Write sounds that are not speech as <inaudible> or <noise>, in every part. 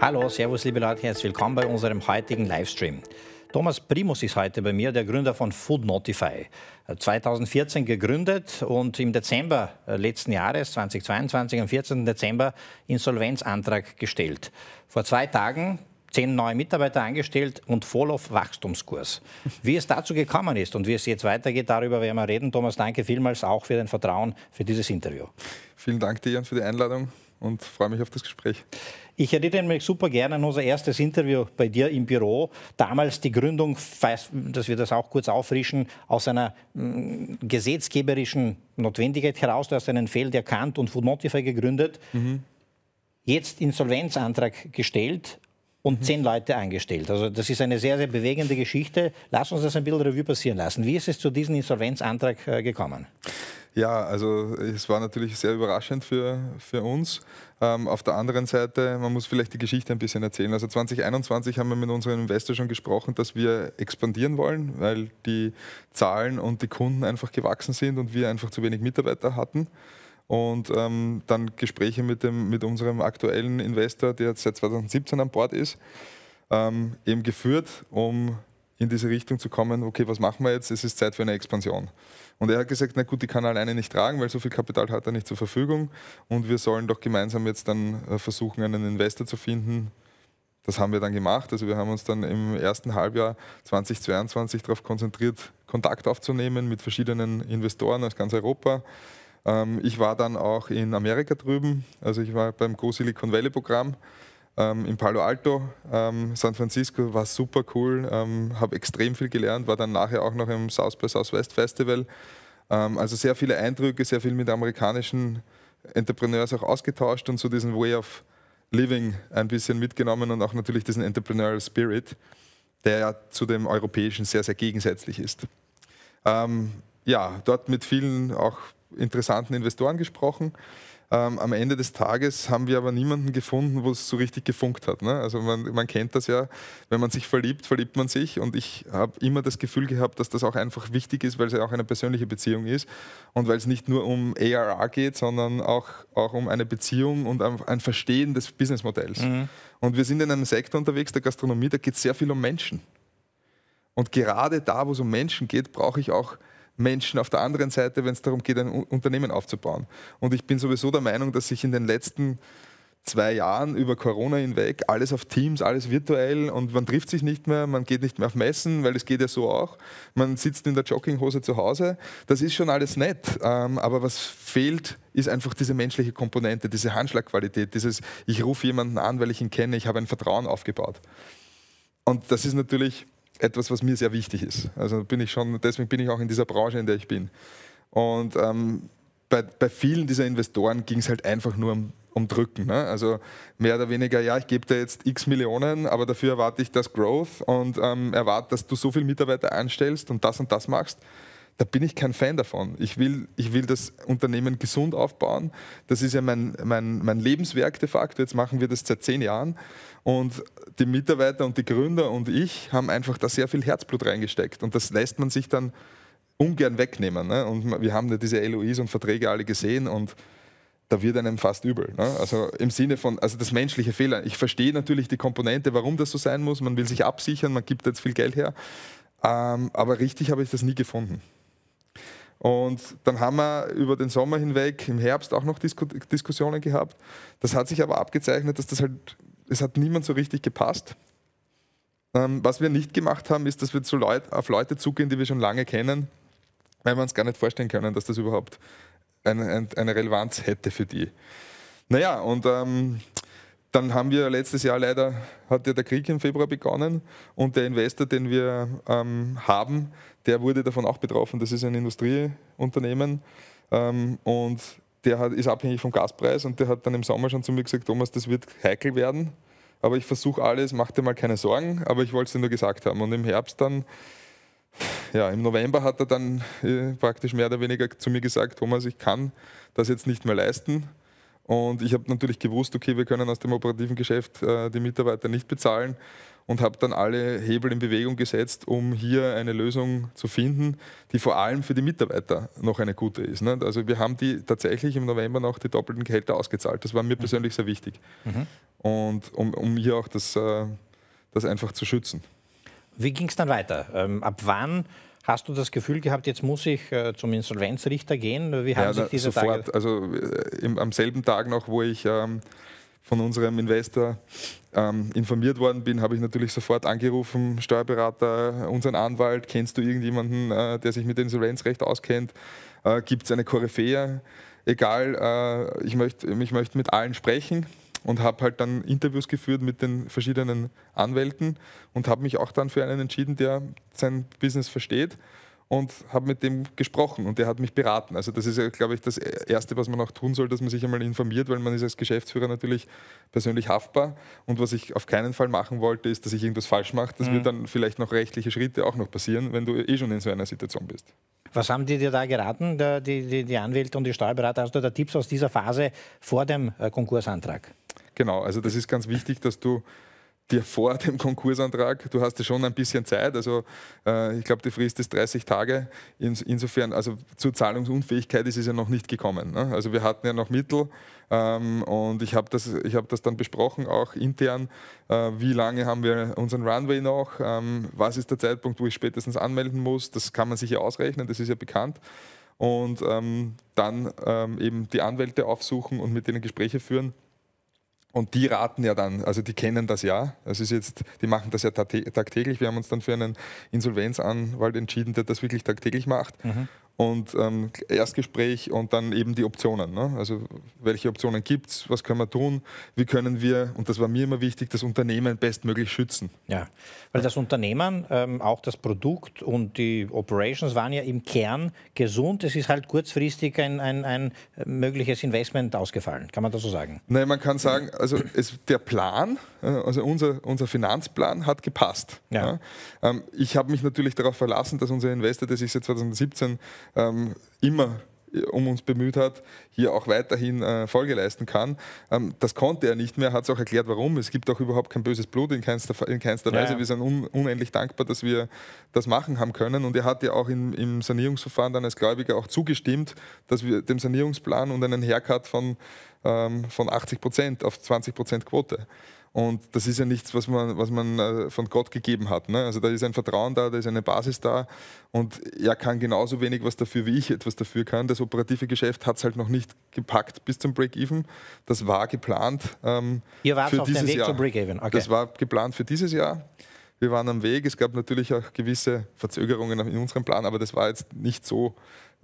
Hallo, Servus, liebe Leute, herzlich willkommen bei unserem heutigen Livestream. Thomas Primus ist heute bei mir, der Gründer von Food Notify. 2014 gegründet und im Dezember äh, letzten Jahres, 2022, am 14. Dezember, Insolvenzantrag gestellt. Vor zwei Tagen zehn neue Mitarbeiter eingestellt und voll auf Wachstumskurs. Wie es dazu gekommen ist und wie es jetzt weitergeht, darüber werden wir reden. Thomas, danke vielmals auch für dein Vertrauen für dieses Interview. Vielen Dank dir für die Einladung und freue mich auf das Gespräch. Ich erinnere mich super gerne an unser erstes Interview bei dir im Büro. Damals die Gründung, dass wir das auch kurz auffrischen, aus einer mm, gesetzgeberischen Notwendigkeit heraus. Du hast einen Feld erkannt und Food Notify gegründet. Mhm. Jetzt Insolvenzantrag gestellt und mhm. zehn Leute eingestellt. Also das ist eine sehr, sehr bewegende Geschichte. Lass uns das ein bisschen Revue passieren lassen. Wie ist es zu diesem Insolvenzantrag äh, gekommen? Ja, also es war natürlich sehr überraschend für, für uns. Ähm, auf der anderen Seite, man muss vielleicht die Geschichte ein bisschen erzählen. Also 2021 haben wir mit unserem Investor schon gesprochen, dass wir expandieren wollen, weil die Zahlen und die Kunden einfach gewachsen sind und wir einfach zu wenig Mitarbeiter hatten. Und ähm, dann Gespräche mit, dem, mit unserem aktuellen Investor, der jetzt seit 2017 an Bord ist, ähm, eben geführt, um in diese Richtung zu kommen, okay, was machen wir jetzt? Es ist Zeit für eine Expansion. Und er hat gesagt, na gut, die kann er alleine nicht tragen, weil so viel Kapital hat er nicht zur Verfügung. Und wir sollen doch gemeinsam jetzt dann äh, versuchen, einen Investor zu finden. Das haben wir dann gemacht. Also wir haben uns dann im ersten Halbjahr 2022 darauf konzentriert, Kontakt aufzunehmen mit verschiedenen Investoren aus ganz Europa. Ähm, ich war dann auch in Amerika drüben. Also ich war beim Go Silicon Valley Programm ähm, in Palo Alto, ähm, San Francisco, war super cool, ähm, habe extrem viel gelernt, war dann nachher auch noch im South by Southwest Festival. Ähm, also sehr viele Eindrücke, sehr viel mit amerikanischen Entrepreneurs auch ausgetauscht und so diesen Way of Living ein bisschen mitgenommen und auch natürlich diesen Entrepreneurial Spirit, der ja zu dem europäischen sehr, sehr gegensätzlich ist. Ähm, ja, dort mit vielen auch interessanten Investoren gesprochen. Ähm, am Ende des Tages haben wir aber niemanden gefunden, wo es so richtig gefunkt hat. Ne? Also man, man, kennt das ja, wenn man sich verliebt, verliebt man sich. Und ich habe immer das Gefühl gehabt, dass das auch einfach wichtig ist, weil es ja auch eine persönliche Beziehung ist und weil es nicht nur um ARR geht, sondern auch, auch um eine Beziehung und ein Verstehen des Businessmodells. Mhm. Und wir sind in einem Sektor unterwegs, der Gastronomie, da geht es sehr viel um Menschen. Und gerade da, wo es um Menschen geht, brauche ich auch Menschen auf der anderen Seite, wenn es darum geht, ein Unternehmen aufzubauen. Und ich bin sowieso der Meinung, dass sich in den letzten zwei Jahren über Corona hinweg alles auf Teams, alles virtuell und man trifft sich nicht mehr, man geht nicht mehr auf Messen, weil es geht ja so auch. Man sitzt in der Jogginghose zu Hause. Das ist schon alles nett, ähm, aber was fehlt, ist einfach diese menschliche Komponente, diese Handschlagqualität, dieses ich rufe jemanden an, weil ich ihn kenne, ich habe ein Vertrauen aufgebaut. Und das ist natürlich etwas, was mir sehr wichtig ist. Also bin ich schon, deswegen bin ich auch in dieser Branche, in der ich bin. Und ähm, bei, bei, vielen dieser Investoren ging es halt einfach nur um, um Drücken. Ne? Also mehr oder weniger, ja, ich gebe dir jetzt x Millionen, aber dafür erwarte ich das Growth und ähm, erwarte, dass du so viele Mitarbeiter einstellst und das und das machst da bin ich kein Fan davon. Ich will, ich will das Unternehmen gesund aufbauen. Das ist ja mein, mein, mein Lebenswerk de facto. Jetzt machen wir das seit zehn Jahren. Und die Mitarbeiter und die Gründer und ich haben einfach da sehr viel Herzblut reingesteckt. Und das lässt man sich dann ungern wegnehmen. Ne? Und wir haben ja diese LOIs und Verträge alle gesehen und da wird einem fast übel. Ne? Also im Sinne von, also das menschliche Fehler. Ich verstehe natürlich die Komponente, warum das so sein muss. Man will sich absichern, man gibt jetzt viel Geld her. Ähm, aber richtig habe ich das nie gefunden. Und dann haben wir über den Sommer hinweg im Herbst auch noch Disku Diskussionen gehabt. Das hat sich aber abgezeichnet, dass das halt, es hat niemand so richtig gepasst. Ähm, was wir nicht gemacht haben, ist, dass wir zu Leut, auf Leute zugehen, die wir schon lange kennen, weil wir uns gar nicht vorstellen können, dass das überhaupt eine, eine Relevanz hätte für die. Naja, und ähm, dann haben wir letztes Jahr leider, hat ja der Krieg im Februar begonnen und der Investor, den wir ähm, haben, der wurde davon auch betroffen. Das ist ein Industrieunternehmen ähm, und der hat, ist abhängig vom Gaspreis und der hat dann im Sommer schon zu mir gesagt, Thomas, das wird heikel werden, aber ich versuche alles, mach dir mal keine Sorgen, aber ich wollte es dir nur gesagt haben. Und im Herbst dann, ja, im November hat er dann äh, praktisch mehr oder weniger zu mir gesagt, Thomas, ich kann das jetzt nicht mehr leisten. Und ich habe natürlich gewusst, okay, wir können aus dem operativen Geschäft äh, die Mitarbeiter nicht bezahlen. Und habe dann alle Hebel in Bewegung gesetzt, um hier eine Lösung zu finden, die vor allem für die Mitarbeiter noch eine gute ist. Ne? Also wir haben die tatsächlich im November noch die doppelten Gehälter ausgezahlt. Das war mir mhm. persönlich sehr wichtig. Mhm. Und um, um hier auch das, äh, das einfach zu schützen. Wie ging es dann weiter? Ähm, ab wann Hast du das Gefühl gehabt, jetzt muss ich äh, zum Insolvenzrichter gehen? Wie haben ja, sich diese sofort, Tage... Also äh, im, am selben Tag noch, wo ich ähm, von unserem Investor ähm, informiert worden bin, habe ich natürlich sofort angerufen, Steuerberater, unseren Anwalt, kennst du irgendjemanden, äh, der sich mit Insolvenzrecht auskennt? Äh, Gibt es eine Koryphäe? Egal, äh, ich möchte ich möcht mit allen sprechen und habe halt dann Interviews geführt mit den verschiedenen Anwälten und habe mich auch dann für einen entschieden, der sein Business versteht und habe mit dem gesprochen und der hat mich beraten. Also das ist ja, glaube ich, das Erste, was man auch tun soll, dass man sich einmal informiert, weil man ist als Geschäftsführer natürlich persönlich haftbar. Und was ich auf keinen Fall machen wollte, ist, dass ich irgendwas falsch mache. Das mhm. wird dann vielleicht noch rechtliche Schritte auch noch passieren, wenn du eh schon in so einer Situation bist. Was haben die dir da geraten, die, die, die Anwälte und die Steuerberater? Hast du da Tipps aus dieser Phase vor dem äh, Konkursantrag? Genau, also das ist ganz wichtig, dass du dir vor dem Konkursantrag, du hast ja schon ein bisschen Zeit, also äh, ich glaube, die Frist ist 30 Tage. insofern, also zur Zahlungsunfähigkeit ist es ja noch nicht gekommen. Ne? Also wir hatten ja noch Mittel ähm, und ich habe das, hab das dann besprochen, auch intern, äh, wie lange haben wir unseren Runway noch, ähm, was ist der Zeitpunkt, wo ich spätestens anmelden muss, das kann man sich ja ausrechnen, das ist ja bekannt. Und ähm, dann ähm, eben die Anwälte aufsuchen und mit denen Gespräche führen und die raten ja dann, also die kennen das ja. Das ist jetzt, die machen das ja tagtäglich. Wir haben uns dann für einen Insolvenzanwalt entschieden, der das wirklich tagtäglich macht. Mhm und ähm, Erstgespräch und dann eben die Optionen. Ne? Also welche Optionen gibt es, was können wir tun, wie können wir, und das war mir immer wichtig, das Unternehmen bestmöglich schützen. Ja, weil das Unternehmen, ähm, auch das Produkt und die Operations waren ja im Kern gesund. Es ist halt kurzfristig ein, ein, ein mögliches Investment ausgefallen. Kann man das so sagen? Nein, man kann sagen, also es, der Plan, äh, also unser, unser Finanzplan hat gepasst. Ja. Ja? Ähm, ich habe mich natürlich darauf verlassen, dass unser Investor, der sich seit 2017 ähm, immer äh, um uns bemüht hat, hier auch weiterhin äh, Folge leisten kann. Ähm, das konnte er nicht mehr, hat es auch erklärt, warum. Es gibt auch überhaupt kein böses Blut in keinster, in keinster ja. Weise. Wir sind un, unendlich dankbar, dass wir das machen haben können. Und er hat ja auch in, im Sanierungsverfahren dann als Gläubiger auch zugestimmt, dass wir dem Sanierungsplan und einen Haircut von, ähm, von 80 Prozent auf 20 Prozent Quote. Und das ist ja nichts, was man, was man äh, von Gott gegeben hat. Ne? Also da ist ein Vertrauen da, da ist eine Basis da und er kann genauso wenig was dafür, wie ich etwas dafür kann. Das operative Geschäft hat es halt noch nicht gepackt bis zum Break-Even. Das war geplant ähm, Ihr wart für auf dieses dem Weg Jahr. zum Break-Even. Okay. Das war geplant für dieses Jahr. Wir waren am Weg. Es gab natürlich auch gewisse Verzögerungen in unserem Plan, aber das war jetzt nicht so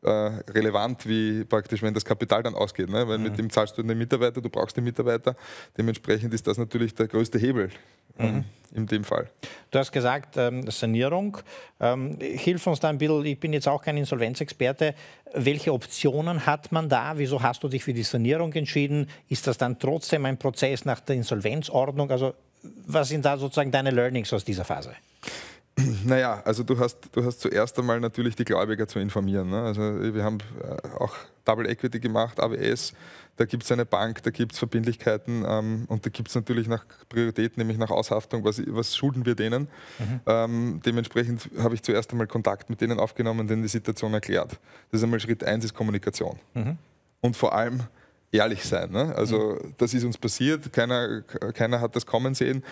äh, relevant, wie praktisch, wenn das Kapital dann ausgeht. Ne? Weil mhm. mit dem zahlst du den Mitarbeiter, du brauchst den Mitarbeiter. Dementsprechend ist das natürlich der größte Hebel ähm, mhm. in dem Fall. Du hast gesagt, ähm, Sanierung. Ähm, hilf uns da ein bisschen, ich bin jetzt auch kein Insolvenzexperte. Welche Optionen hat man da? Wieso hast du dich für die Sanierung entschieden? Ist das dann trotzdem ein Prozess nach der Insolvenzordnung? Also was sind da sozusagen deine Learnings aus dieser Phase? <clears throat> Naja, also du hast, du hast zuerst einmal natürlich die Gläubiger zu informieren. Ne? Also wir haben äh, auch Double Equity gemacht, AWS, da gibt es eine Bank, da gibt es Verbindlichkeiten ähm, und da gibt es natürlich nach Priorität, nämlich nach Aushaftung, was, was schulden wir denen. Mhm. Ähm, dementsprechend habe ich zuerst einmal Kontakt mit denen aufgenommen, denen die Situation erklärt. Das ist einmal Schritt eins ist Kommunikation. Mhm. Und vor allem ehrlich sein. Ne? Also mhm. das ist uns passiert, keiner, keiner hat das kommen sehen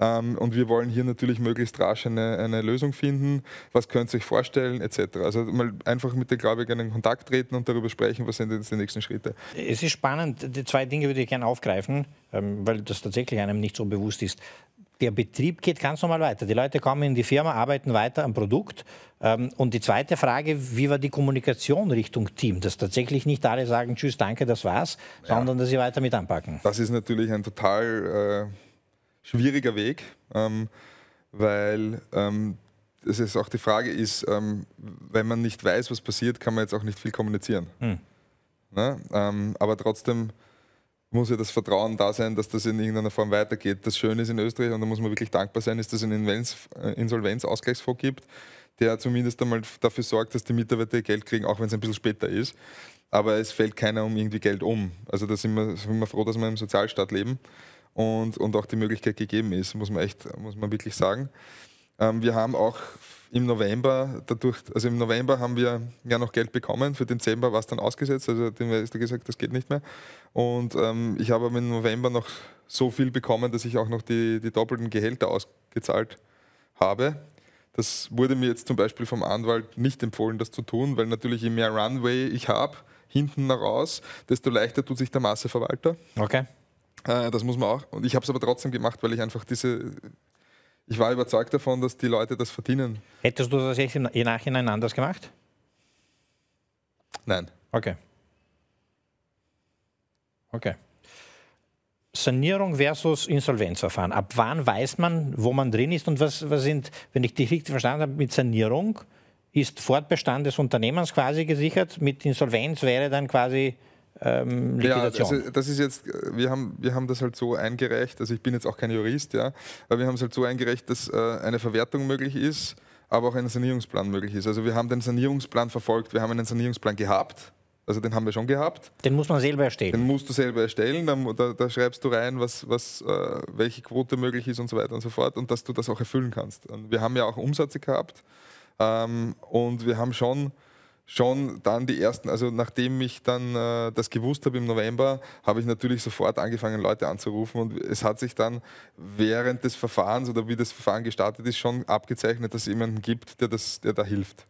ähm, und wir wollen hier natürlich möglichst rasch eine, eine Lösung finden. Was könnt ihr euch vorstellen etc. Also mal einfach mit den Gläubigern in Kontakt treten und darüber sprechen, was sind jetzt die nächsten Schritte. Es ist spannend, die zwei Dinge würde ich gerne aufgreifen, ähm, weil das tatsächlich einem nicht so bewusst ist der Betrieb geht ganz normal weiter. Die Leute kommen in die Firma, arbeiten weiter am Produkt. Ähm, und die zweite Frage, wie war die Kommunikation Richtung Team? Dass tatsächlich nicht alle sagen, tschüss, danke, das war's, ja. sondern dass sie weiter mit anpacken. Das ist natürlich ein total äh, schwieriger Weg, ähm, weil ähm, das ist auch die Frage ist, ähm, wenn man nicht weiß, was passiert, kann man jetzt auch nicht viel kommunizieren. Hm. Ne? Ähm, aber trotzdem muss ja das Vertrauen da sein, dass das in irgendeiner Form weitergeht. Das Schöne ist in Österreich, und da muss man wirklich dankbar sein, ist, dass es einen äh, Insolvenzausgleichsfonds gibt, der zumindest einmal dafür sorgt, dass die Mitarbeiter Geld kriegen, auch wenn es ein bisschen später ist. Aber es fällt keiner um irgendwie Geld um. Also da sind wir, sind wir froh, dass wir im Sozialstaat leben. und, und auch die Möglichkeit gegeben ist, muss man echt, muss man wirklich sagen. Ähm, wir haben auch im November dadurch, also im November haben wir ja noch Geld bekommen, für den Dezember war es dann ausgesetzt, also dem ist gesagt, das geht nicht mehr. Und ähm, ich habe im November noch so viel bekommen, dass ich auch noch die, die doppelten Gehälter ausgezahlt habe. Das wurde mir jetzt zum Beispiel vom Anwalt nicht empfohlen, das zu tun, weil natürlich je mehr Runway ich habe, hinten raus, desto leichter tut sich der Masseverwalter. Okay. Äh, das muss man auch. Und ich habe es aber trotzdem gemacht, weil ich einfach diese. Ich war überzeugt davon, dass die Leute das verdienen. Hättest du das jetzt im Nachhinein anders gemacht? Nein. Okay. Okay. Sanierung versus Insolvenzverfahren. Ab wann weiß man, wo man drin ist und was, was sind, wenn ich dich richtig verstanden habe, mit Sanierung ist Fortbestand des Unternehmens quasi gesichert, mit Insolvenz wäre dann quasi ähm. Ja, also das ist jetzt, wir haben, wir haben das halt so eingereicht, also ich bin jetzt auch kein Jurist, ja, aber wir haben es halt so eingereicht, dass äh, eine Verwertung möglich ist, aber auch ein Sanierungsplan möglich ist. Also wir haben den Sanierungsplan verfolgt, wir haben einen Sanierungsplan gehabt, also den haben wir schon gehabt. Den muss man selber erstellen. Den musst du selber erstellen. Da, da, da schreibst du rein, was, was, äh, welche Quote möglich ist und so weiter und so fort und dass du das auch erfüllen kannst. Und wir haben ja auch Umsätze gehabt ähm, und wir haben schon schon dann die ersten, also nachdem ich dann äh, das gewusst habe im November, habe ich natürlich sofort angefangen, Leute anzurufen und es hat sich dann während des Verfahrens oder wie das Verfahren gestartet ist, schon abgezeichnet, dass es jemanden gibt, der, das, der da hilft.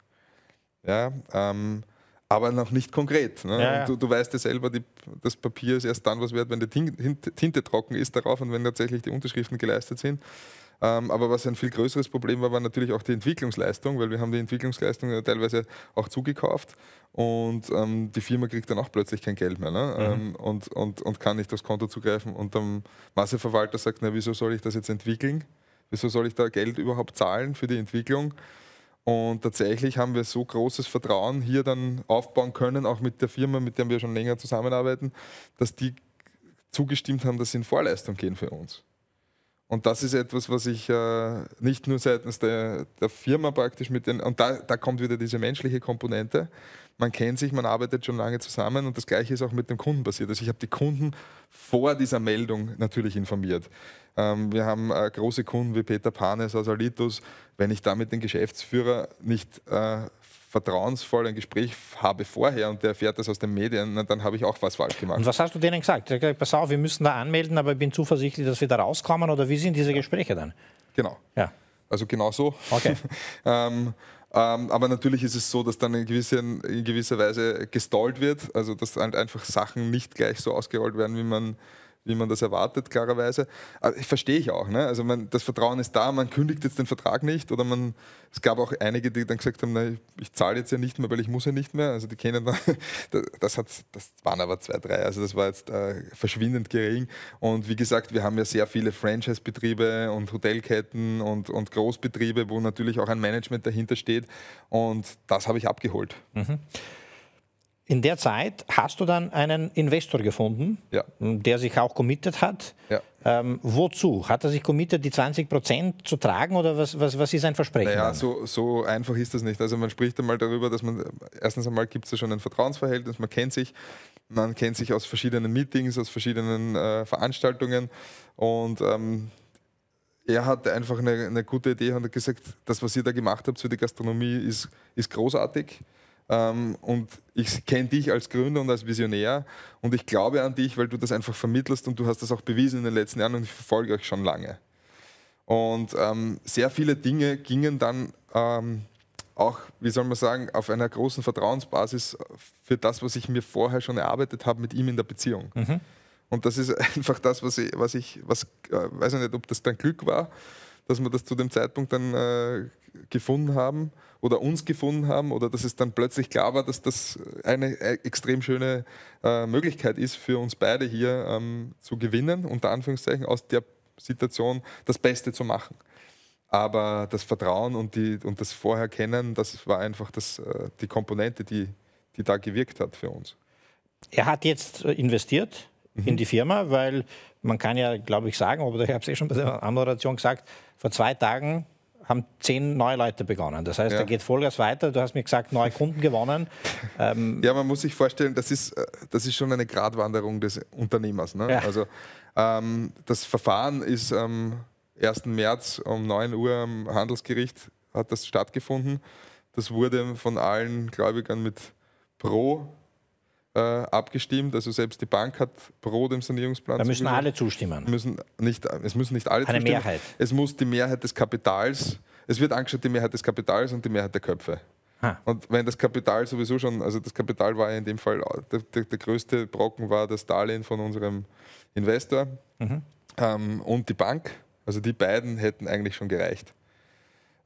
Ja, ähm, aber noch nicht konkret. Ne? Ja, ja. Du, du, weißt ja selber, die, das Papier ist erst dann was wert, wenn die Tinte, Tinte trocken ist darauf und wenn tatsächlich die Unterschriften geleistet sind. Ähm, aber was ein viel größeres Problem war, war natürlich auch die Entwicklungsleistung, weil wir haben die Entwicklungsleistung teilweise auch zugekauft und ähm, die Firma kriegt dann auch plötzlich kein Geld mehr ne? Mhm. Ähm, und, und, und kann nicht aufs Konto zugreifen. Und der Masseverwalter sagt, na, wieso soll ich das jetzt entwickeln? Wieso soll ich da Geld überhaupt zahlen für die Entwicklung? Und tatsächlich haben wir so großes Vertrauen hier dann aufbauen können, auch mit der Firma, mit der wir schon länger zusammenarbeiten, dass die zugestimmt haben, dass sie in Vorleistung gehen für uns. Und das ist etwas, was ich äh, nicht nur seitens der, der, Firma praktisch mit den, und da, da kommt wieder diese menschliche Komponente. Man kennt sich, man arbeitet schon lange zusammen und das Gleiche ist auch mit dem Kunden passiert. Also ich habe die Kunden vor dieser Meldung natürlich informiert. Ähm, wir haben äh, große Kunden wie Peter Panes aus Alitus. Wenn ich da mit dem Geschäftsführer nicht äh, vertrauensvoll ein Gespräch habe vorher und der erfährt das aus den Medien, dann habe ich auch was falsch gemacht. Und was hast du denen gesagt? gesagt? Pass auf, wir müssen da anmelden, aber ich bin zuversichtlich, dass wir da rauskommen oder wie sind diese Gespräche dann? Genau. Ja. Also genau so. Okay. <laughs> ähm, ähm, aber natürlich ist es so, dass dann in, gewisse, in gewisser Weise gestallt wird, also dass halt einfach Sachen nicht gleich so ausgerollt werden, wie man wie man das erwartet, klarerweise. Aber ich verstehe ich auch. Ne? Also man, das Vertrauen ist da, man kündigt jetzt den Vertrag nicht oder man, es gab auch einige, die dann gesagt haben, na, ich zahle jetzt ja nicht mehr, weil ich muss ja nicht mehr. Also die kennen dann, <laughs> das, hat, das waren aber zwei, drei, also das war jetzt äh, verschwindend gering. Und wie gesagt, wir haben ja sehr viele Franchise-Betriebe und Hotelketten und, und Großbetriebe, wo natürlich auch ein Management dahinter steht und das habe ich abgeholt. Mhm. In der Zeit hast du dann einen Investor gefunden, ja. der sich auch committed hat. Ja. Ähm, wozu? Hat er sich committed, die 20 Prozent zu tragen oder was, was, was ist ein Versprechen? Naja, so, so, einfach ist das nicht. Also man spricht einmal darüber, dass man, erstens einmal gibt es ja schon ein Vertrauensverhältnis, man kennt sich, man kennt sich aus verschiedenen Meetings, aus verschiedenen äh, Veranstaltungen und ähm, er hat einfach eine, eine, gute Idee und hat gesagt, das, was ihr da gemacht habt für die Gastronomie, ist, ist großartig. Ähm, und ich kenne dich als Gründer und als Visionär und ich glaube an dich, weil du das einfach vermittelst und du hast das auch bewiesen in den letzten Jahren und ich verfolge euch schon lange. Und ähm, sehr viele Dinge gingen dann ähm, auch, wie soll man sagen, auf einer großen Vertrauensbasis für das, was ich mir vorher schon erarbeitet habe mit ihm in der Beziehung. Mhm. Und das ist <laughs> einfach das, was ich, was ich, was, äh, weiß ich nicht, ob das dann Glück war, dass wir das zu dem Zeitpunkt dann äh, gefunden haben oder uns gefunden haben oder dass es dann plötzlich klar war, dass das eine äh, extrem schöne äh, Möglichkeit ist für uns beide hier ähm, zu gewinnen, unter Anführungszeichen, aus der Situation das Beste zu machen. Aber das Vertrauen und, die, und das Vorherkennen, das war einfach das, äh, die Komponente, die, die da gewirkt hat für uns. Er hat jetzt äh, investiert mhm. in die Firma, weil man kann ja, glaube ich, sagen, oder ich habe es eh schon bei der Anmoderation gesagt, vor zwei Tagen haben zehn neue Leute begonnen. Das heißt, ja. da geht Vollgas weiter. Du hast mir gesagt, neue Kunden gewonnen. <laughs> Ähm ja, man muss sich vorstellen, das ist, äh, das ist schon eine Gratwanderung des Unternehmers. Ne? Ja. Also Ähm, das Verfahren ist am 1. März um 9 Uhr am Handelsgericht hat das stattgefunden. Das wurde von allen Gläubigern mit Pro äh, abgestimmt. Also selbst die Bank hat pro dem Sanierungsplan. Da müssen alle zustimmen. Müssen nicht, es müssen nicht alle Eine zustimmen. Mehrheit. Es muss die Mehrheit des Kapitals, es wird angeschaut die Mehrheit des Kapitals und die Mehrheit der Köpfe. Ha. Und wenn das Kapital sowieso schon, also das Kapital war ja in dem Fall, der, der, der größte Brocken war das Darlehen von unserem Investor Mhm. ähm, und die Bank. Also die beiden hätten eigentlich schon gereicht.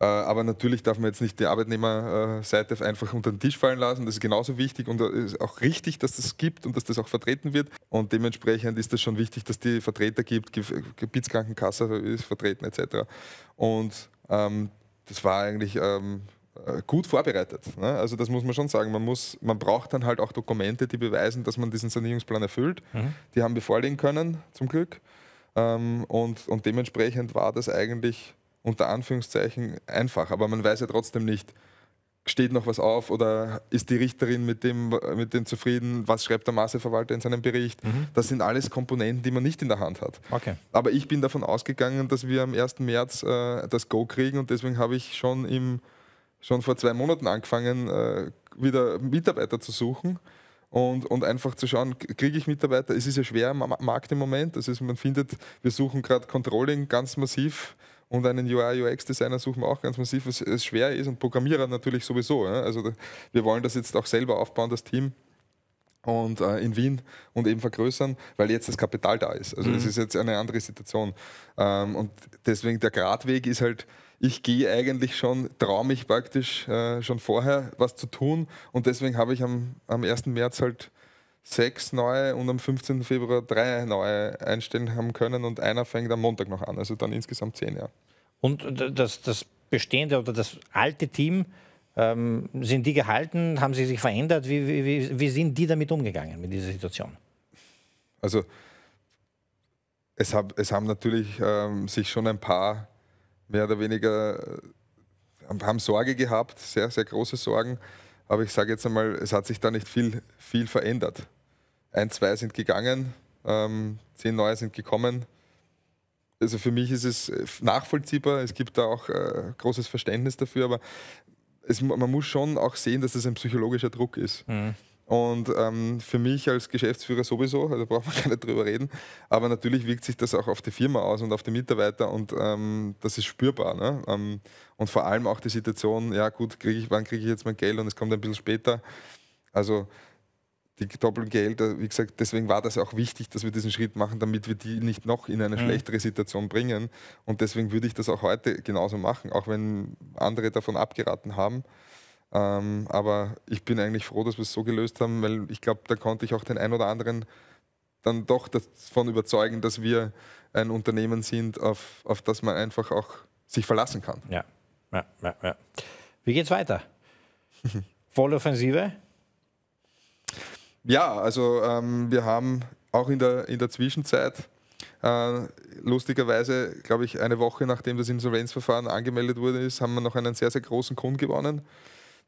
Äh, aber natürlich darf man jetzt nicht die Arbeitnehmerseite einfach unter den Tisch fallen lassen. Das ist genauso wichtig und es ist auch richtig, dass das gibt und dass das auch vertreten wird. Und dementsprechend ist das schon wichtig, dass die Vertreter gibt, Ge- Gebietskrankenkasse ist vertreten etc. Und ähm, das war eigentlich ähm, äh, gut vorbereitet. Ne? Also das muss man schon sagen. Man, muss, man braucht dann halt auch Dokumente, die beweisen, dass man diesen Sanierungsplan erfüllt. Die haben wir vorlegen können, zum Glück. Ähm, und, und dementsprechend war das eigentlich unter Anführungszeichen einfach. Aber man weiß ja trotzdem nicht, steht noch was auf oder ist die Richterin mit dem, mit dem zufrieden, was schreibt der Masseverwalter in seinem Bericht. Das sind alles Komponenten, die man nicht in der Hand hat. Okay. Aber ich bin davon ausgegangen, dass wir am 1. März äh, das Go kriegen und deswegen habe ich schon, im, schon vor zwei Monaten angefangen, äh, wieder Mitarbeiter zu suchen und, und einfach zu schauen, kriege ich Mitarbeiter? Es ist ja schwer am Ma- Markt im Moment. Das ist, man findet, wir suchen gerade Controlling ganz massiv und einen UI-UX-Designer suchen wir auch ganz massiv, was es schwer ist und Programmierer natürlich sowieso. Ja? Also wir wollen das jetzt auch selber aufbauen, das Team und äh, in Wien und eben vergrößern, weil jetzt das Kapital da ist. Also es ist jetzt eine andere Situation. Ähm, und deswegen der Gradweg ist halt, ich gehe eigentlich schon, traue mich praktisch äh, schon vorher was zu tun und deswegen habe ich am, am 1. März halt sechs neue und am 15. Februar drei neue einstellen haben können und einer fängt am Montag noch an, also dann insgesamt zehn, ja. Und das, das bestehende oder das alte Team, ähm, sind die gehalten? Haben sie sich verändert? Wie, wie, wie, sind die damit umgegangen, mit dieser Situation? Also es, hab, es haben natürlich ähm, sich schon ein paar mehr oder weniger äh, haben Sorge gehabt, sehr, sehr große Sorgen. Aber ich sage jetzt einmal, es hat sich da nicht viel, viel verändert. Ein, zwei sind gegangen, ähm, zehn neue sind gekommen. Also für mich ist es äh, nachvollziehbar, es gibt da auch äh, großes Verständnis dafür, aber es, man muss schon auch sehen, dass es ein psychologischer Druck ist. Und ähm, für mich als Geschäftsführer sowieso, also braucht man <laughs> gar nicht drüber reden, aber natürlich wirkt sich das auch auf die Firma aus und auf die Mitarbeiter und ähm, das ist spürbar. Ne? Ähm, und vor allem auch die Situation, ja gut, krieg ich, wann kriege ich jetzt mein Geld und es kommt ein bisschen später. Also die doppelten Gehälter, wie gesagt, deswegen war das auch wichtig, dass wir diesen Schritt machen, damit wir die nicht noch in eine schlechtere Situation bringen. Und deswegen würde ich das auch heute genauso machen, auch wenn andere davon abgeraten haben. Ähm, aber ich bin eigentlich froh, dass wir es so gelöst haben, weil ich glaube, da konnte ich auch den einen oder anderen dann doch davon überzeugen, dass wir ein Unternehmen sind, auf, auf das man einfach auch sich verlassen kann. Ja, ja, ja. ja. Wie geht's weiter? <laughs> Volle Offensive? Ja, also ähm, wir haben auch in der, in der Zwischenzeit, äh, lustigerweise, glaube ich, eine Woche nachdem das Insolvenzverfahren angemeldet wurde, ist, haben wir noch einen sehr, sehr großen Kunden gewonnen.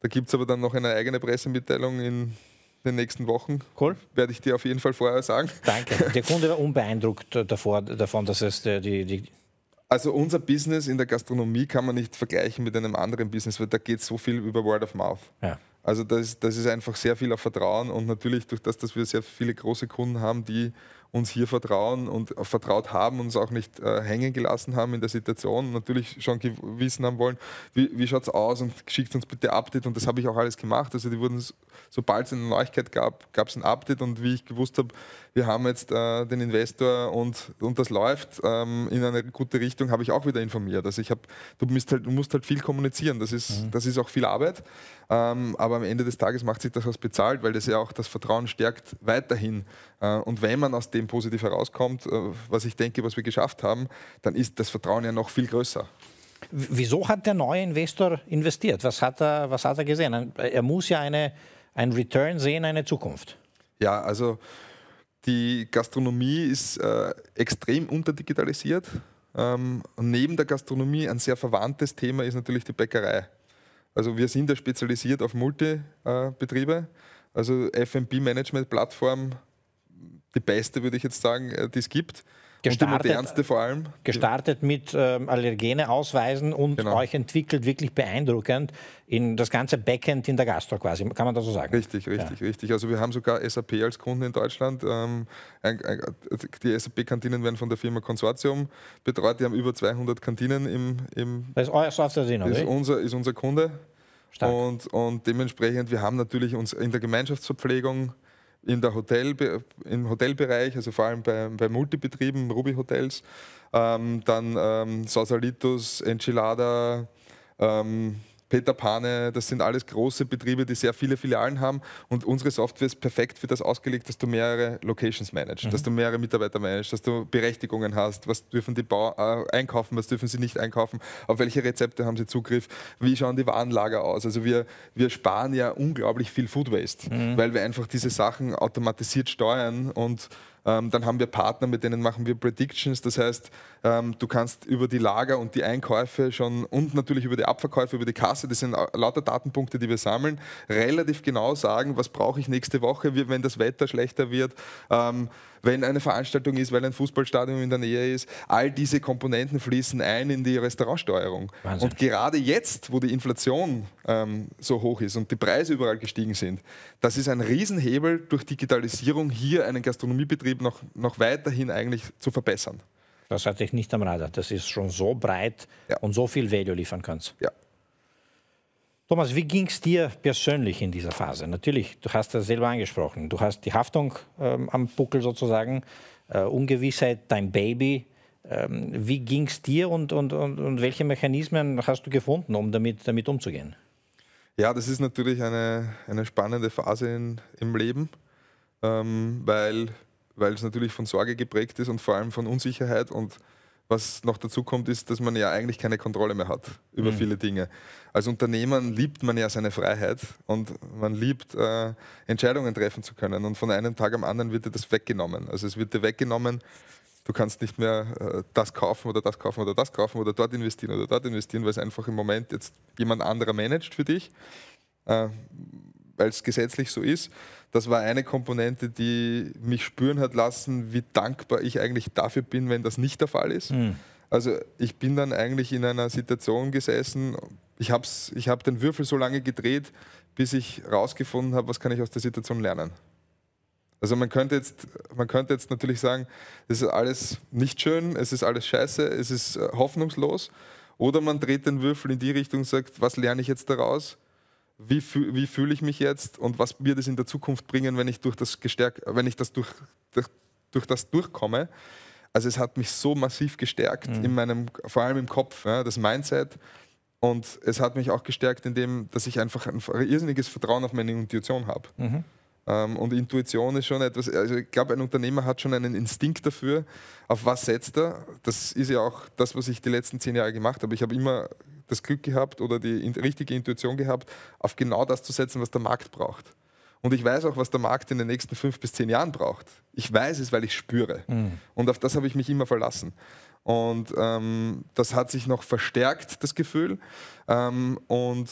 Da gibt es aber dann noch eine eigene Pressemitteilung in den nächsten Wochen. Cool. Werde ich dir auf jeden Fall vorher sagen. Danke. Der Kunde war unbeeindruckt davor, davon, dass es äh, die, die Also unser Business in der Gastronomie kann man nicht vergleichen mit einem anderen Business, weil da geht so viel über Word of Mouth. ja. Also das, das ist einfach sehr viel auf Vertrauen und natürlich durch das, dass wir sehr viele große Kunden haben, die uns hier vertrauen und vertraut haben, uns auch nicht äh, hängen gelassen haben in der Situation, natürlich schon gew- wissen haben wollen, wie, wie schaut es aus und schickt uns bitte Update und das habe ich auch alles gemacht. Also die wurden, sobald es eine Neuigkeit gab, gab es ein Update und wie ich gewusst habe, wir haben jetzt äh, den Investor und, und das läuft ähm, in eine gute Richtung, habe ich auch wieder informiert. Also ich habe, du musst halt, du musst halt viel kommunizieren, das ist, das ist auch viel Arbeit, ähm, aber am Ende des Tages macht sich das was bezahlt, weil das ja auch das Vertrauen stärkt weiterhin. Äh, und wenn man aus dem positiv herauskommt, äh, was ich denke, was wir geschafft haben, dann ist das Vertrauen ja noch viel größer. Wieso hat der neue Investor investiert? Was hat er, was hat er gesehen? Er muss ja eine, ein Return sehen, eine Zukunft. Ja, also die Gastronomie ist äh, extrem unterdigitalisiert. Ähm, und neben der Gastronomie ein sehr verwandtes Thema ist natürlich die Bäckerei. Also wir sind ja spezialisiert auf Multibetriebe. Also F&B-Management-Plattform, die beste würde ich jetzt sagen, äh, die es gibt. Gestartet, und die modernste vor allem. Gestartet mit ähm, Allergene ausweisen und genau. euch entwickelt wirklich beeindruckend in das ganze Backend in der Gastro quasi, kann man das so sagen? Richtig, richtig, ja. richtig. Also wir haben sogar SAP als Kunden in Deutschland. Ähm, die SAP-Kantinen werden von der Firma Konsortium betreut. Die haben über 200 Kantinen im... im das ist euer Software, ist unser, ist unser Kunde. Und, und dementsprechend, wir haben natürlich uns in der Gemeinschaftsverpflegung in der Hotel, im Hotelbereich, also vor allem bei, bei Multibetrieben, Ruby Hotels, ähm, dann ähm, Sausalitos, Enchilada, ähm, Peter Pane, das sind alles große Betriebe, die sehr viele Filialen haben und unsere Software ist perfekt für das ausgelegt, dass du mehrere Locations managst, mhm. dass du mehrere Mitarbeiter managst, dass du Berechtigungen hast, was dürfen die Bau äh, einkaufen, was dürfen sie nicht einkaufen, auf welche Rezepte haben sie Zugriff, wie schauen die Warenlager aus. Also wir, wir sparen ja unglaublich viel Food Waste, mhm. weil wir einfach diese Sachen automatisiert steuern und ähm, dann haben wir Partner, mit denen machen wir Predictions. Das heißt, ähm, du kannst über die Lager und die Einkäufe schon und natürlich über die Abverkäufe, über die Kasse, das sind lauter Datenpunkte, die wir sammeln, relativ genau sagen, was brauche ich nächste Woche, wenn das Wetter schlechter wird. Ähm, wenn eine Veranstaltung ist, weil ein Fußballstadion in der Nähe ist. All diese Komponenten fließen ein in die Restaurantsteuerung. Wahnsinn. Und gerade jetzt, wo die Inflation ähm, so hoch ist und die Preise überall gestiegen sind, das ist ein Riesenhebel durch Digitalisierung, hier einen Gastronomiebetrieb noch, noch weiterhin eigentlich zu verbessern. Das hatte ich nicht am Radar. Das ist schon so breit ja. und so viel Value liefern kannst. Ja. Thomas, wie ging es dir persönlich in dieser Phase? Natürlich, du hast das selber angesprochen. Du hast die Haftung ähm, am Buckel sozusagen, äh, Ungewissheit, dein Baby. Ähm, wie ging es dir und, und, und, und, welche Mechanismen hast du gefunden, um damit, damit umzugehen? Ja, das ist natürlich eine, eine spannende Phase in, im Leben, ähm, weil, weil es natürlich von Sorge geprägt ist und vor allem von Unsicherheit und was noch dazu kommt, ist, dass man ja eigentlich keine Kontrolle mehr hat über mhm. viele Dinge. Als Unternehmer liebt man ja seine Freiheit und man liebt, äh, Entscheidungen treffen zu können. Und von einem Tag am anderen wird dir das weggenommen. Also es wird dir weggenommen, du kannst nicht mehr äh, das kaufen oder das kaufen oder das kaufen oder dort investieren oder dort investieren, weil es einfach im Moment jetzt jemand anderer managt für dich. Äh, weil es gesetzlich so ist. Das war eine Komponente, die mich spüren hat lassen, wie dankbar ich eigentlich dafür bin, wenn das nicht der Fall ist. Mhm. Also ich bin dann eigentlich in einer Situation gesessen, ich habe ich hab den Würfel so lange gedreht, bis ich herausgefunden habe, was kann ich aus der Situation lernen. Also man könnte, jetzt, man könnte jetzt natürlich sagen, es ist alles nicht schön, es ist alles scheiße, es ist äh, hoffnungslos. Oder man dreht den Würfel in die Richtung und sagt, was lerne ich jetzt daraus? Wie, fühl, wie fühle ich mich jetzt und was wird es in der Zukunft bringen, wenn ich durch das gestärkt, wenn ich das durch, durch, durch das durchkomme. Also es hat mich so massiv gestärkt mhm. in meinem, vor allem im Kopf, ja, das Mindset. Und es hat mich auch gestärkt, indem, dass ich einfach ein irrsinniges Vertrauen auf meine Intuition habe. Mhm. Ähm, und Intuition ist schon etwas, also ich glaube, ein Unternehmer hat schon einen Instinkt dafür, auf was setzt er. Das ist ja auch das, was ich die letzten zehn Jahre gemacht habe. Ich habe immer das Glück gehabt oder die richtige Intuition gehabt, auf genau das zu setzen, was der Markt braucht. Und ich weiß auch, was der Markt in den nächsten fünf bis zehn Jahren braucht. Ich weiß es, weil ich spüre. Mhm. Und auf das habe ich mich immer verlassen. Und ähm, das hat sich noch verstärkt, das Gefühl. Ähm, und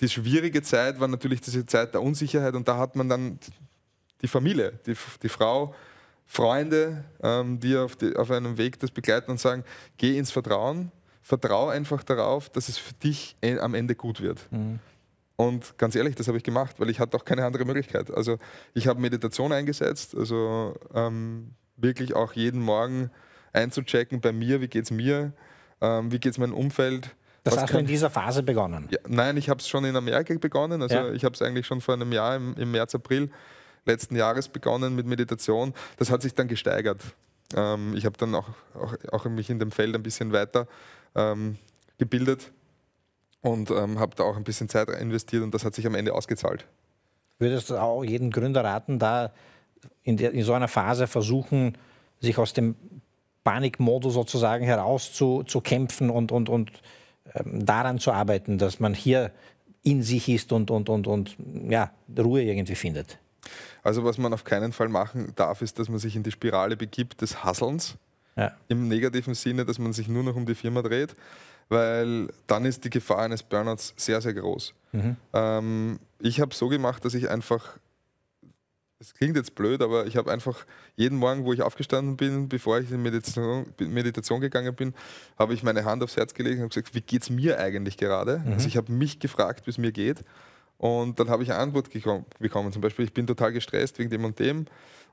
die schwierige Zeit war natürlich diese Zeit der Unsicherheit und da hat man dann die Familie, die, die Frau, Freunde, ähm, die, auf die auf einem Weg das begleiten und sagen, geh ins Vertrauen, vertraue einfach darauf, dass es für dich am Ende gut wird. Mhm. Und ganz ehrlich, das habe ich gemacht, weil ich hatte auch keine andere Möglichkeit. Also ich habe Meditation eingesetzt, also ähm, wirklich auch jeden Morgen einzuchecken bei mir, wie geht es mir, ähm, wie geht es meinem Umfeld, das Was hast du in dieser Phase begonnen? Ja, nein, ich habe es schon in Amerika begonnen. Also ja. ich habe es eigentlich schon vor einem Jahr, im, im, März, April letzten Jahres begonnen mit Meditation. Das hat sich dann gesteigert. Ähm, ich habe dann auch, auch, auch, mich in dem Feld ein bisschen weiter ähm, gebildet und ähm, habe da auch ein bisschen Zeit investiert und das hat sich am Ende ausgezahlt. Würdest du auch jeden Gründer raten, da in, der, in so einer Phase versuchen, sich aus dem Panikmodus sozusagen herauszukämpfen und, und, und daran zu arbeiten, dass man hier in sich ist und, und, und, und ja, Ruhe irgendwie findet. Also was man auf keinen Fall machen darf, ist, dass man sich in die Spirale begibt des Hasselns. Ja. Im negativen Sinne, dass man sich nur noch um die Firma dreht, weil dann ist die Gefahr eines Burnouts sehr, sehr groß. Mhm. Ähm, ich habe so gemacht, dass ich einfach das klingt jetzt blöd, aber ich habe einfach jeden Morgen, wo ich aufgestanden bin, bevor ich in Meditation, Meditation gegangen bin, habe ich meine Hand aufs Herz gelegt und habe gesagt, wie geht es mir eigentlich gerade? Mhm. Also ich habe mich gefragt, wie es mir geht. Und dann habe ich eine Antwort bekommen. Zum Beispiel, ich bin total gestresst wegen dem und dem.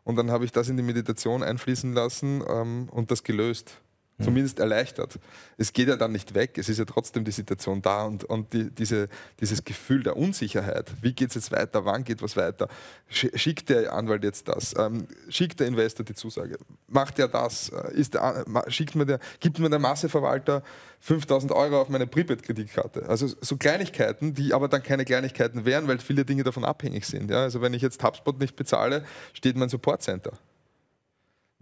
Und dann habe ich das in die Meditation einfließen lassen ähm, und das gelöst. Mhm. zumindest erleichtert. Es geht ja dann nicht weg, es ist ja trotzdem die Situation da und, und die, diese, dieses Gefühl der Unsicherheit. Wie geht es jetzt weiter? Wann geht was weiter? Schickt der Anwalt jetzt das? Ähm, schickt der Investor die Zusage? Macht er das? Äh, ist der, schickt mir der, gibt mir der Masseverwalter 5000 Euro auf meine Prepaid-Kreditkarte? Also so Kleinigkeiten, die aber dann keine Kleinigkeiten wären, weil viele Dinge davon abhängig sind. Ja? Also wenn ich jetzt HubSpot nicht bezahle, steht mein Support-Center.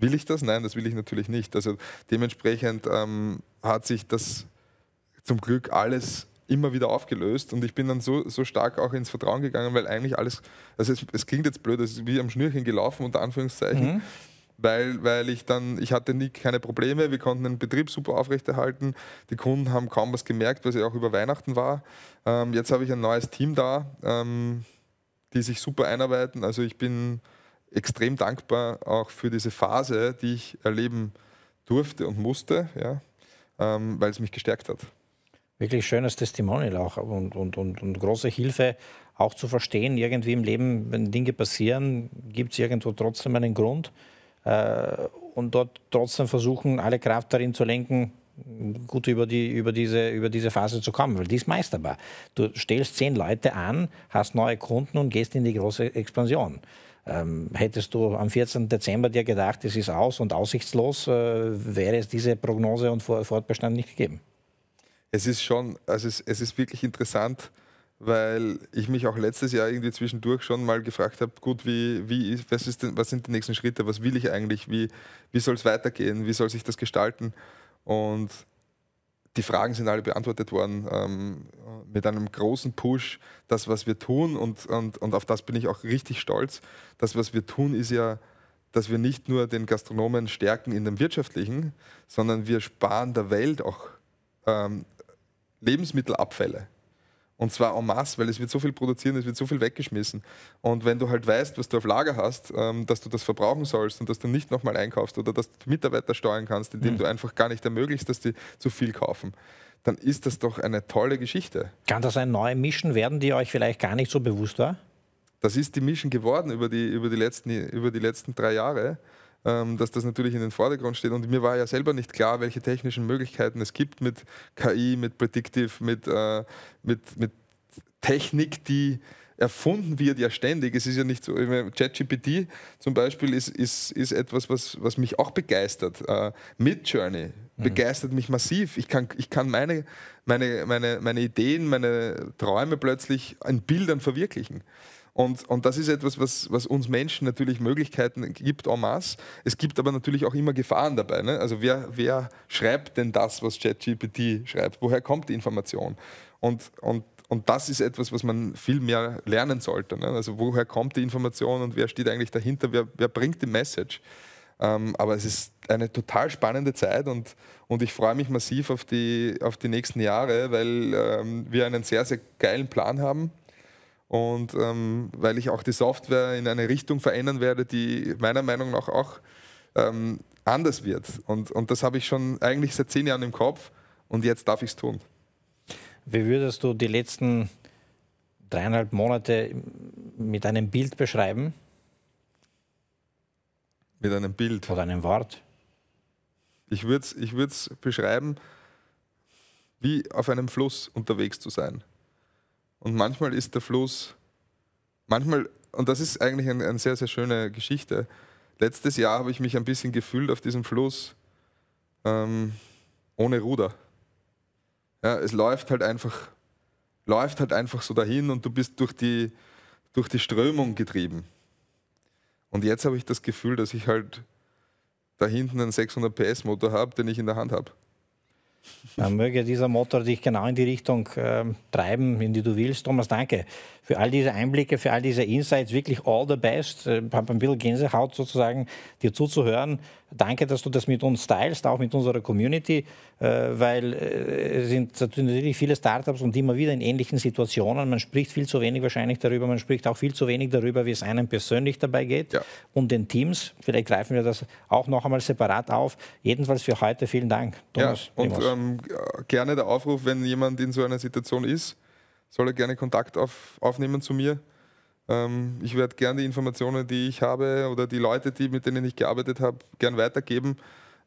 Will ich das? Nein, das will ich natürlich nicht. Also dementsprechend ähm, hat sich das zum Glück alles immer wieder aufgelöst und ich bin dann so, so stark auch ins Vertrauen gegangen, weil eigentlich alles, also es, es klingt jetzt blöd, es ist wie am Schnürchen gelaufen, unter Anführungszeichen. Mhm. Weil, weil ich dann, ich hatte nie keine Probleme, wir konnten den Betrieb super aufrechterhalten, die Kunden haben kaum was gemerkt, weil es ja auch über Weihnachten war. Ähm, jetzt habe ich ein neues Team da, ähm, die sich super einarbeiten. Also ich bin, extrem dankbar auch für diese Phase, die ich erleben durfte und musste, ja, ähm, weil es mich gestärkt hat. Wirklich schönes Testimonial auch und, und, und, und große Hilfe, auch zu verstehen, irgendwie im Leben, wenn Dinge passieren, gibt es irgendwo trotzdem einen Grund äh, und dort trotzdem versuchen, alle Kraft darin zu lenken, gut über, die, über, diese, über diese Phase zu kommen, weil die ist meisterbar. Du stellst zehn Leute an, hast neue Kunden und gehst in die große Expansion. Ähm, hättest du am 14. Dezember dir gedacht, es ist aus und aussichtslos, äh, wäre es diese Prognose und Fortbestand nicht gegeben? Es ist schon, also es, es ist wirklich interessant, weil ich mich auch letztes Jahr irgendwie zwischendurch schon mal gefragt habe, gut, wie, wie, was, ist denn, was sind die nächsten Schritte, was will ich eigentlich, wie, wie soll es weitergehen, wie soll sich das gestalten? Und die Fragen sind alle beantwortet worden ähm, mit einem großen Push. Das, was wir tun, und, und, und auf das bin ich auch richtig stolz, das, was wir tun, ist ja, dass wir nicht nur den Gastronomen stärken in dem Wirtschaftlichen, sondern wir sparen der Welt auch ähm, Lebensmittelabfälle. Und zwar en masse, weil es wird so viel produzieren, es wird so viel weggeschmissen. Und wenn du halt weißt, was du auf Lager hast, ähm, dass du das verbrauchen sollst und dass du nicht nochmal einkaufst oder dass du Mitarbeiter steuern kannst, indem mhm. du einfach gar nicht ermöglicht, dass die zu viel kaufen, dann ist das doch eine tolle Geschichte. Kann das ein neue Mission werden, die euch vielleicht gar nicht so bewusst war? Das ist die Mission geworden über die, über die, letzten, über die letzten drei Jahre dass das natürlich in den Vordergrund steht. Und mir war ja selber nicht klar, welche technischen Möglichkeiten es gibt mit KI, mit Predictive, mit, äh, mit, mit Technik, die erfunden wird ja ständig. Es ist ja nicht so, ChatGPT zum Beispiel ist, ist, ist etwas, was, was mich auch begeistert. Uh, Midjourney mhm. begeistert mich massiv. Ich kann, ich kann meine, meine, meine, meine Ideen, meine Träume plötzlich in Bildern verwirklichen. Und, und das ist etwas, was, was uns Menschen natürlich Möglichkeiten gibt en masse. Es gibt aber natürlich auch immer Gefahren dabei. Ne? Also wer, wer schreibt denn das, was ChatGPT schreibt? Woher kommt die Information? Und, und, und das ist etwas, was man viel mehr lernen sollte. Ne? Also woher kommt die Information und wer steht eigentlich dahinter? Wer, wer bringt die Message? Ähm, aber es ist eine total spannende Zeit und, und ich freue mich massiv auf die, auf die nächsten Jahre, weil ähm, wir einen sehr, sehr geilen Plan haben und ähm, weil ich auch die Software in eine Richtung verändern werde, die meiner Meinung nach auch ähm, anders wird. Und, und das habe ich schon eigentlich seit zehn Jahren im Kopf und jetzt darf ich es tun. Wie würdest du die letzten dreieinhalb Monate mit einem Bild beschreiben? Mit einem Bild. Oder einem Wort? Ich würde es ich beschreiben, wie auf einem Fluss unterwegs zu sein. Und manchmal ist der Fluss, manchmal, und das ist eigentlich eine, eine sehr, sehr schöne Geschichte. Letztes Jahr habe ich mich ein bisschen gefühlt auf diesem Fluss ähm, ohne Ruder. Ja, es läuft halt einfach, läuft halt einfach so dahin und du bist durch die, durch die Strömung getrieben. Und jetzt habe ich das Gefühl, dass ich halt da hinten einen 600 PS Motor habe, den ich in der Hand habe. Möge dieser Motor dich genau in die Richtung äh, treiben, in die du willst. Thomas, danke für all diese Einblicke, für all diese Insights. Wirklich all the best. Ich äh, habe ein bisschen Gänsehaut sozusagen, dir zuzuhören. Danke, dass du das mit uns teilst, auch mit unserer Community, äh, weil es sind natürlich viele Startups und immer wieder in ähnlichen Situationen. Man spricht viel zu wenig wahrscheinlich darüber, man spricht auch viel zu wenig darüber, wie es einem persönlich dabei geht ja. und den Teams. Vielleicht greifen wir das auch noch einmal separat auf. Jedenfalls für heute vielen Dank. Thomas ja, und ähm, gerne der Aufruf, wenn jemand in so einer Situation ist, soll er gerne Kontakt auf, aufnehmen zu mir. Ähm, ich werde gerne die Informationen, die ich habe oder die Leute, die, mit denen ich gearbeitet habe, gern weitergeben,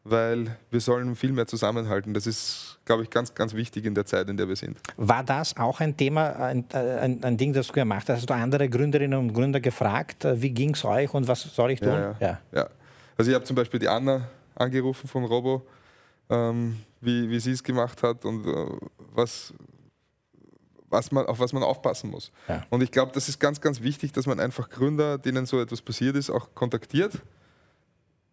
weil wir sollen viel mehr zusammenhalten. Das ist, glaube ich, ganz, ganz wichtig in der Zeit, in der wir sind. War das auch ein Thema, ein, ein, ein Ding, das du gemacht hast? Hast du andere Gründerinnen und Gründer gefragt, äh, wie ging es euch und was soll ich tun? Ja, ja. ja. Also ich habe zum Beispiel die Anna angerufen von Robo, ähm, wie, wie sie es gemacht hat und äh, was, was man, auf was man aufpassen muss. Ja. Und ich glaube, das ist ganz, ganz wichtig, dass man einfach Gründer, denen so etwas passiert ist, auch kontaktiert.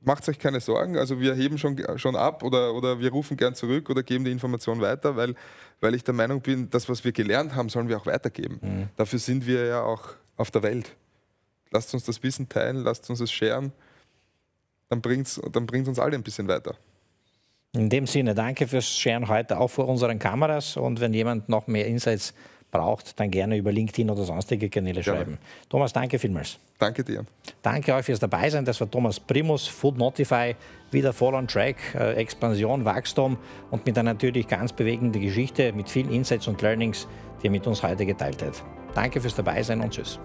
Macht euch keine Sorgen, also wir heben schon, schon ab oder, oder wir rufen gern zurück oder geben die Information weiter, weil, weil ich der Meinung bin, das, was wir gelernt haben, sollen wir auch weitergeben. Mhm. Dafür sind wir ja auch auf der Welt. Lasst uns das Wissen teilen, lasst uns es scheren, dann bringt es dann bringt's uns alle ein bisschen weiter. In dem Sinne, danke fürs Scheren heute auch vor unseren Kameras und wenn jemand noch mehr Insights braucht, dann gerne über LinkedIn oder sonstige Kanäle schreiben. Ja. Thomas, danke vielmals. Danke dir. Danke euch fürs Dabeisein. Das war Thomas Primus, Food Notify, wieder voll on track, äh, Expansion, Wachstum und mit einer natürlich ganz bewegenden Geschichte mit vielen Insights und Learnings, die er mit uns heute geteilt hat. Danke fürs Dabeisein und tschüss.